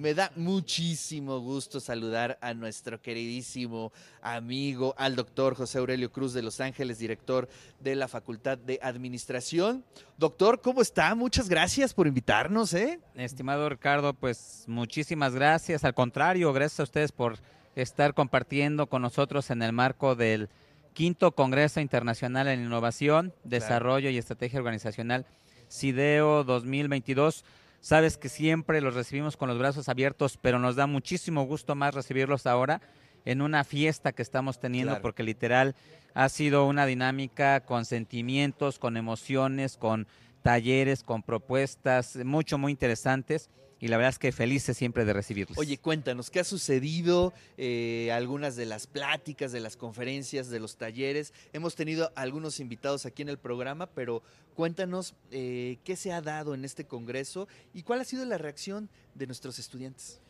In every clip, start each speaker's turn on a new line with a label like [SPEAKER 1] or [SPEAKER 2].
[SPEAKER 1] Y me da muchísimo gusto saludar a nuestro queridísimo amigo, al doctor José Aurelio Cruz de Los Ángeles, director de la Facultad de Administración. Doctor, ¿cómo está? Muchas gracias por invitarnos, ¿eh?
[SPEAKER 2] Estimado Ricardo, pues muchísimas gracias. Al contrario, gracias a ustedes por estar compartiendo con nosotros en el marco del quinto Congreso Internacional en Innovación, Desarrollo y Estrategia Organizacional CIDEO 2022 Sabes que siempre los recibimos con los brazos abiertos, pero nos da muchísimo gusto más recibirlos ahora en una fiesta que estamos teniendo, porque literal ha sido una dinámica con sentimientos, con emociones, con talleres, con propuestas, mucho, muy interesantes y la verdad es que felices siempre de recibirlos.
[SPEAKER 1] Oye, cuéntanos, ¿qué ha sucedido? Eh, algunas de las pláticas, de las conferencias, de los talleres. Hemos tenido algunos invitados aquí en el programa, pero cuéntanos eh, qué se ha dado en este congreso y cuál ha sido la reacción de nuestros estudiantes.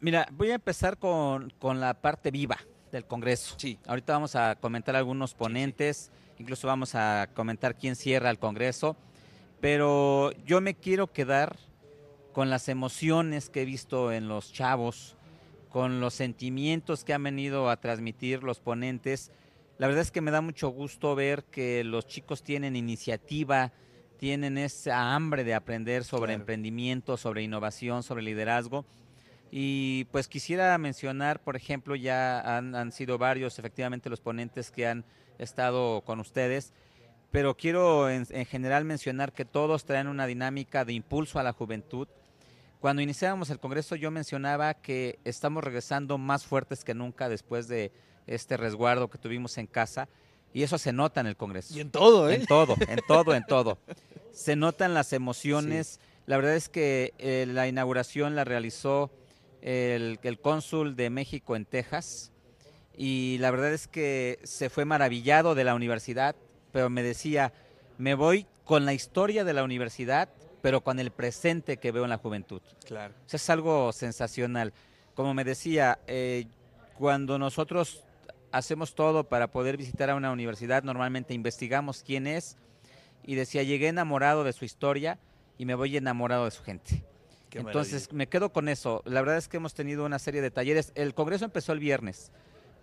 [SPEAKER 2] Mira, voy a empezar con, la parte viva del congreso.
[SPEAKER 1] Sí.
[SPEAKER 2] Ahorita vamos a comentar algunos ponentes, incluso vamos a comentar quién cierra el congreso, pero yo me quiero quedar con las emociones que he visto en los chavos, con los sentimientos que han venido a transmitir los ponentes. La verdad es que me da mucho gusto ver que los chicos tienen iniciativa, tienen esa hambre de aprender sobre emprendimiento, sobre innovación, sobre liderazgo. Y pues quisiera mencionar, por ejemplo, ya han, sido varios efectivamente los ponentes que han estado con ustedes, pero quiero en general mencionar que todos traen una dinámica de impulso a la juventud, cuando iniciábamos el Congreso yo mencionaba que estamos regresando más fuertes que nunca después de este resguardo que tuvimos en casa y eso se nota en el Congreso.
[SPEAKER 1] Y en todo, ¿eh?
[SPEAKER 2] En todo, en todo, en todo. Se notan las emociones. La verdad es que eh, la inauguración la realizó el, el cónsul de México en Texas y la verdad es que se fue maravillado de la universidad, pero me decía, me voy con la historia de la universidad pero con el presente que veo en la juventud.
[SPEAKER 1] Claro.
[SPEAKER 2] es algo sensacional. Como me decía, eh, cuando nosotros hacemos todo para poder visitar a una universidad, normalmente investigamos quién es y decía, llegué enamorado de su historia y me voy enamorado de su gente. Entonces me quedo con eso. La verdad es que hemos tenido una serie de talleres. El Congreso empezó el viernes.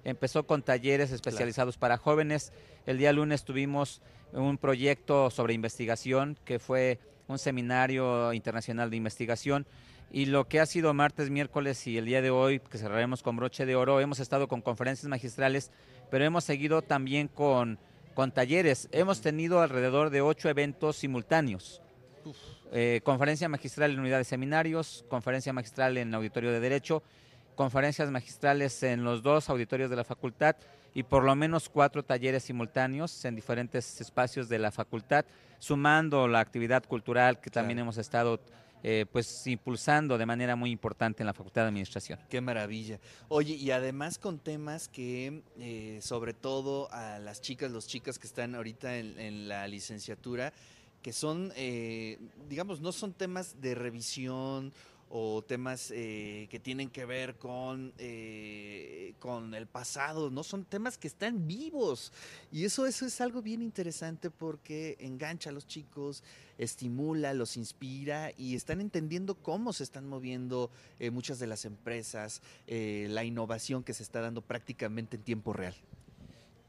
[SPEAKER 2] Empezó con talleres especializados para jóvenes. El día lunes tuvimos un proyecto sobre investigación que fue un seminario internacional de investigación. Y lo que ha sido martes, miércoles y el día de hoy, que cerraremos con broche de oro, hemos estado con conferencias magistrales, pero hemos seguido también con, con talleres. Hemos tenido alrededor de ocho eventos simultáneos. Eh, conferencia magistral en unidad de seminarios, conferencia magistral en auditorio de derecho, conferencias magistrales en los dos auditorios de la facultad y por lo menos cuatro talleres simultáneos en diferentes espacios de la facultad, sumando la actividad cultural que también hemos estado eh, pues impulsando de manera muy importante en la Facultad de Administración.
[SPEAKER 1] Qué maravilla. Oye, y además con temas que eh, sobre todo a las chicas, los chicas que están ahorita en, la licenciatura, que son, eh, digamos, no son temas de revisión o temas eh, que tienen que ver con, eh, con el pasado, ¿no? Son temas que están vivos. Y eso, eso es algo bien interesante porque engancha a los chicos, estimula, los inspira y están entendiendo cómo se están moviendo eh, muchas de las empresas, la innovación que se está dando prácticamente en tiempo real.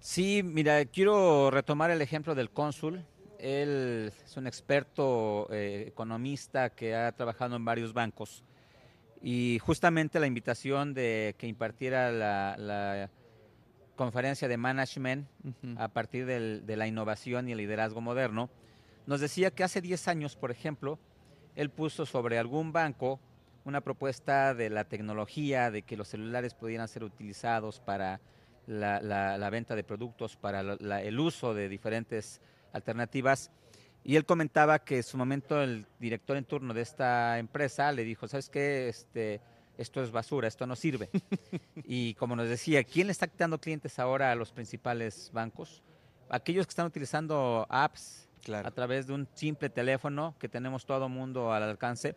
[SPEAKER 2] Sí, mira, quiero retomar el ejemplo del cónsul él es un experto eh, economista que ha trabajado en varios bancos. Y justamente la invitación de que impartiera la, conferencia de management a partir de la innovación y el liderazgo moderno, nos decía que hace 10 años, por ejemplo, él puso sobre algún banco una propuesta de la tecnología, de que los celulares pudieran ser utilizados para la, venta de productos, para el uso de diferentes alternativas. Y él comentaba que en su momento el director en turno de esta empresa le dijo, ¿sabes qué? Este, esto es basura, esto no sirve. y como nos decía, ¿quién le está quitando clientes ahora a los principales bancos? Aquellos que están utilizando apps a través de un simple teléfono que tenemos todo mundo al alcance.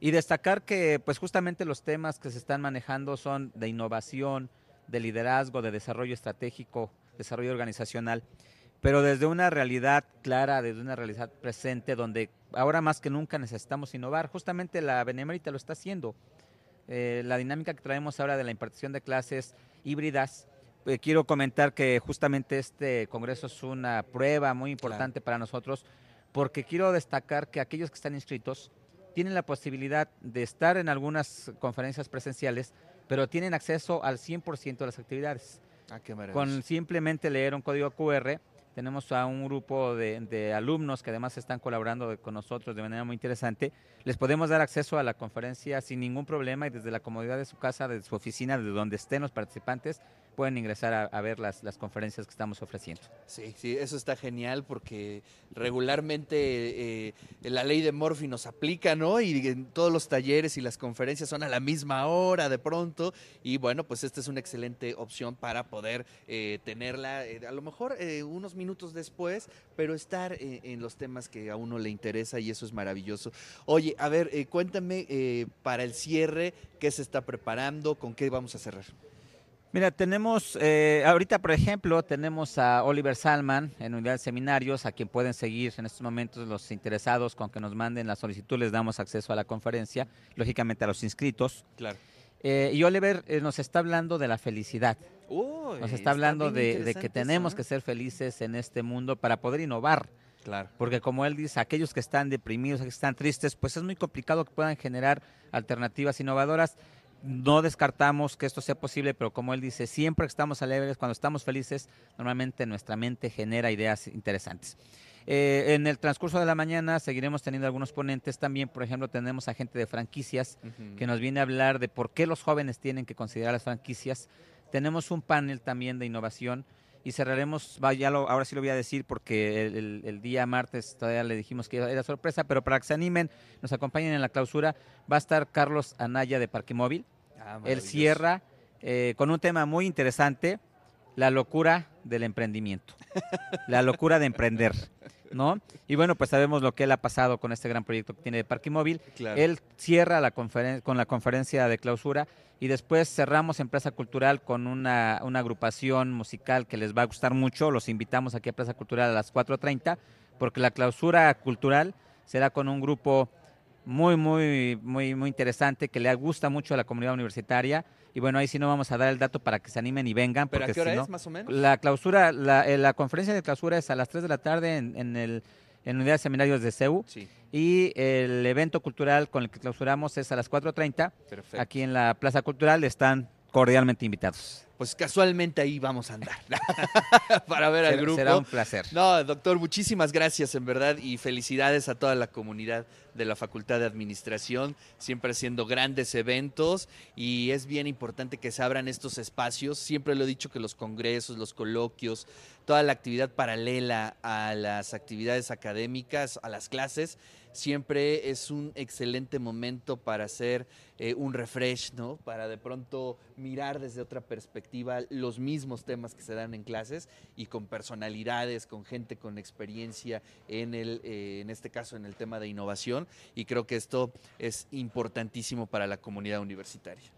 [SPEAKER 2] Y destacar que pues justamente los temas que se están manejando son de innovación, de liderazgo, de desarrollo estratégico, desarrollo organizacional, pero desde una realidad clara, desde una realidad presente, donde ahora más que nunca necesitamos innovar. Justamente la Benemérita lo está haciendo. Eh, la dinámica que traemos ahora de la impartición de clases híbridas, eh, quiero comentar que justamente este congreso es una prueba muy importante para nosotros, porque quiero destacar que aquellos que están inscritos tienen la posibilidad de estar en algunas conferencias presenciales, pero tienen acceso al 100% de las actividades.
[SPEAKER 1] Ah, qué.
[SPEAKER 2] Con simplemente leer un código QR, tenemos a un grupo de, alumnos que además están colaborando con nosotros de manera muy interesante. Les podemos dar acceso a la conferencia sin ningún problema y desde la comodidad de su casa, de su oficina, de donde estén los participantes, pueden ingresar a, ver las, las conferencias que estamos ofreciendo.
[SPEAKER 1] Sí, sí, eso está genial porque regularmente eh, la ley de Morphy nos aplica, ¿no? Y todos los talleres y las conferencias son a la misma hora de pronto. Y bueno, pues esta es una excelente opción para poder eh, tenerla eh, a lo mejor unos minutos después, pero estar en los temas que a uno le interesa y eso es maravilloso. Oye, a ver, cuéntame para el cierre, ¿qué se está preparando? ¿Con qué vamos a cerrar?
[SPEAKER 2] Mira, tenemos, eh, ahorita por ejemplo, tenemos a Oliver Salman en Unidad de Seminarios, a quien pueden seguir en estos momentos los interesados con que nos manden la solicitud, les damos acceso a la conferencia, lógicamente a los inscritos.
[SPEAKER 1] Claro.
[SPEAKER 2] Eh, y Oliver eh, nos está hablando de la felicidad,
[SPEAKER 1] Uy,
[SPEAKER 2] nos está hablando de, de que tenemos
[SPEAKER 1] eso,
[SPEAKER 2] que
[SPEAKER 1] ¿eh?
[SPEAKER 2] ser felices en este mundo para poder innovar.
[SPEAKER 1] Claro.
[SPEAKER 2] Porque como él dice, aquellos que están deprimidos, que están tristes, pues es muy complicado que puedan generar alternativas innovadoras. No descartamos que esto sea posible, pero como él dice, siempre que estamos alegres, cuando estamos felices, normalmente nuestra mente genera ideas interesantes. Eh, en el transcurso de la mañana seguiremos teniendo algunos ponentes. También, por ejemplo, tenemos a gente de franquicias que nos viene a hablar de por qué los jóvenes tienen que considerar las franquicias. Tenemos un panel también de innovación y cerraremos, ya lo- ahora sí lo voy a decir porque el, el- el día martes todavía le dijimos que era sorpresa, pero para que se animen, nos acompañen en la clausura, va a estar Carlos Anaya de Parque Móvil.
[SPEAKER 1] Ah,
[SPEAKER 2] Él cierra eh, con un tema muy interesante, la locura del emprendimiento, la locura de emprender, ¿no? Y bueno, pues sabemos lo que él ha pasado con este gran proyecto que tiene de Parque Móvil.
[SPEAKER 1] Claro.
[SPEAKER 2] Él cierra la conferen- con la conferencia de clausura y después cerramos en Plaza Cultural con una, una agrupación musical que les va a gustar mucho. Los invitamos aquí a Plaza Cultural a las 4.30 porque la clausura cultural será con un grupo muy, muy, muy, muy interesante que le gusta mucho a la comunidad universitaria. Y bueno, ahí sí no vamos a dar el dato para que se animen y vengan.
[SPEAKER 1] ¿Pero a qué hora
[SPEAKER 2] si no-
[SPEAKER 1] es, más o menos?
[SPEAKER 2] la clausura, la, eh, la conferencia de clausura es a las 3 de la tarde en, en el en Unidad de Seminarios de CEU
[SPEAKER 1] Sí,
[SPEAKER 2] y el evento cultural con el que clausuramos es a las 4.30
[SPEAKER 1] perfecto.
[SPEAKER 2] aquí en la Plaza Cultural. Están cordialmente invitados.
[SPEAKER 1] Pues casualmente ahí vamos a andar para ver al
[SPEAKER 2] Será-
[SPEAKER 1] grupo.
[SPEAKER 2] Será un placer.
[SPEAKER 1] No, doctor, muchísimas gracias en verdad y felicidades a toda la comunidad de la Facultad de Administración, siempre haciendo grandes eventos y es bien importante que se abran estos espacios. Siempre lo he dicho que los congresos, los coloquios, toda la actividad paralela a las actividades académicas, a las clases, siempre es un excelente momento para hacer eh, un refresh, ¿no? Para de pronto mirar desde otra perspectiva los mismos temas que se dan en clases y con personalidades, con gente con experiencia en el, eh, en este caso, en el tema de innovación. Y creo que esto es importantísimo para la comunidad universitaria.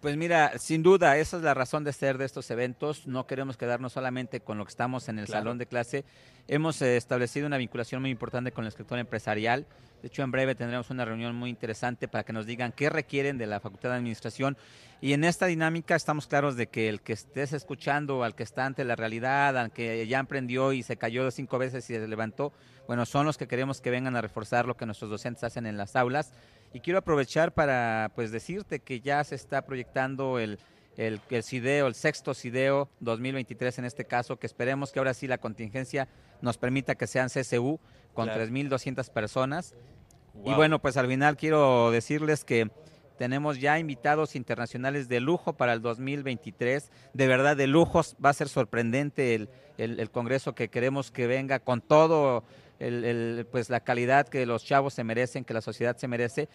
[SPEAKER 2] Pues mira, sin duda, esa es la razón de ser de estos eventos. No queremos quedarnos solamente con lo que estamos en el
[SPEAKER 1] Claro.
[SPEAKER 2] salón de clase. Hemos eh, establecido una vinculación muy importante con el sector empresarial. De hecho, en breve tendremos una reunión muy interesante para que nos digan qué requieren de la Facultad de Administración. Y en esta dinámica estamos claros de que el que estés escuchando, al que está ante la realidad, al que ya emprendió y se cayó cinco veces y se levantó, bueno, son los que queremos que vengan a reforzar lo que nuestros docentes hacen en las aulas. Y quiero aprovechar para pues decirte que ya se está proyectando el, el, el CIDEO, el sexto CIDEO 2023 en este caso, que esperemos que ahora sí la contingencia nos permita que sean CCU con
[SPEAKER 1] Claro.
[SPEAKER 2] 3.200 personas. Y bueno, pues al final quiero decirles que tenemos ya invitados internacionales de lujo para el 2023. De verdad, de lujos. Va a ser sorprendente el, el- el congreso que queremos que venga con todo, el, el, pues la calidad que los chavos se merecen, que la sociedad se merece.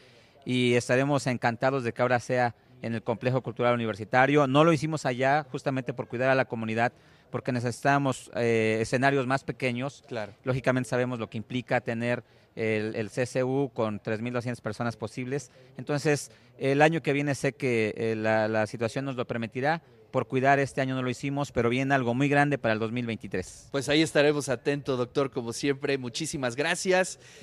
[SPEAKER 2] Y estaremos encantados de que ahora sea en el complejo cultural universitario. No lo hicimos allá justamente por cuidar a la comunidad, porque necesitamos eh, escenarios más pequeños
[SPEAKER 1] Claro.
[SPEAKER 2] Lógicamente sabemos lo que implica tener el, el CCU con 3.200 personas posibles. Entonces, el año que viene sé que eh, la, la situación nos lo permitirá por cuidar. Este año no lo hicimos, pero viene algo muy grande para el 2023.
[SPEAKER 1] Pues ahí estaremos atentos, doctor, como siempre. Muchísimas gracias.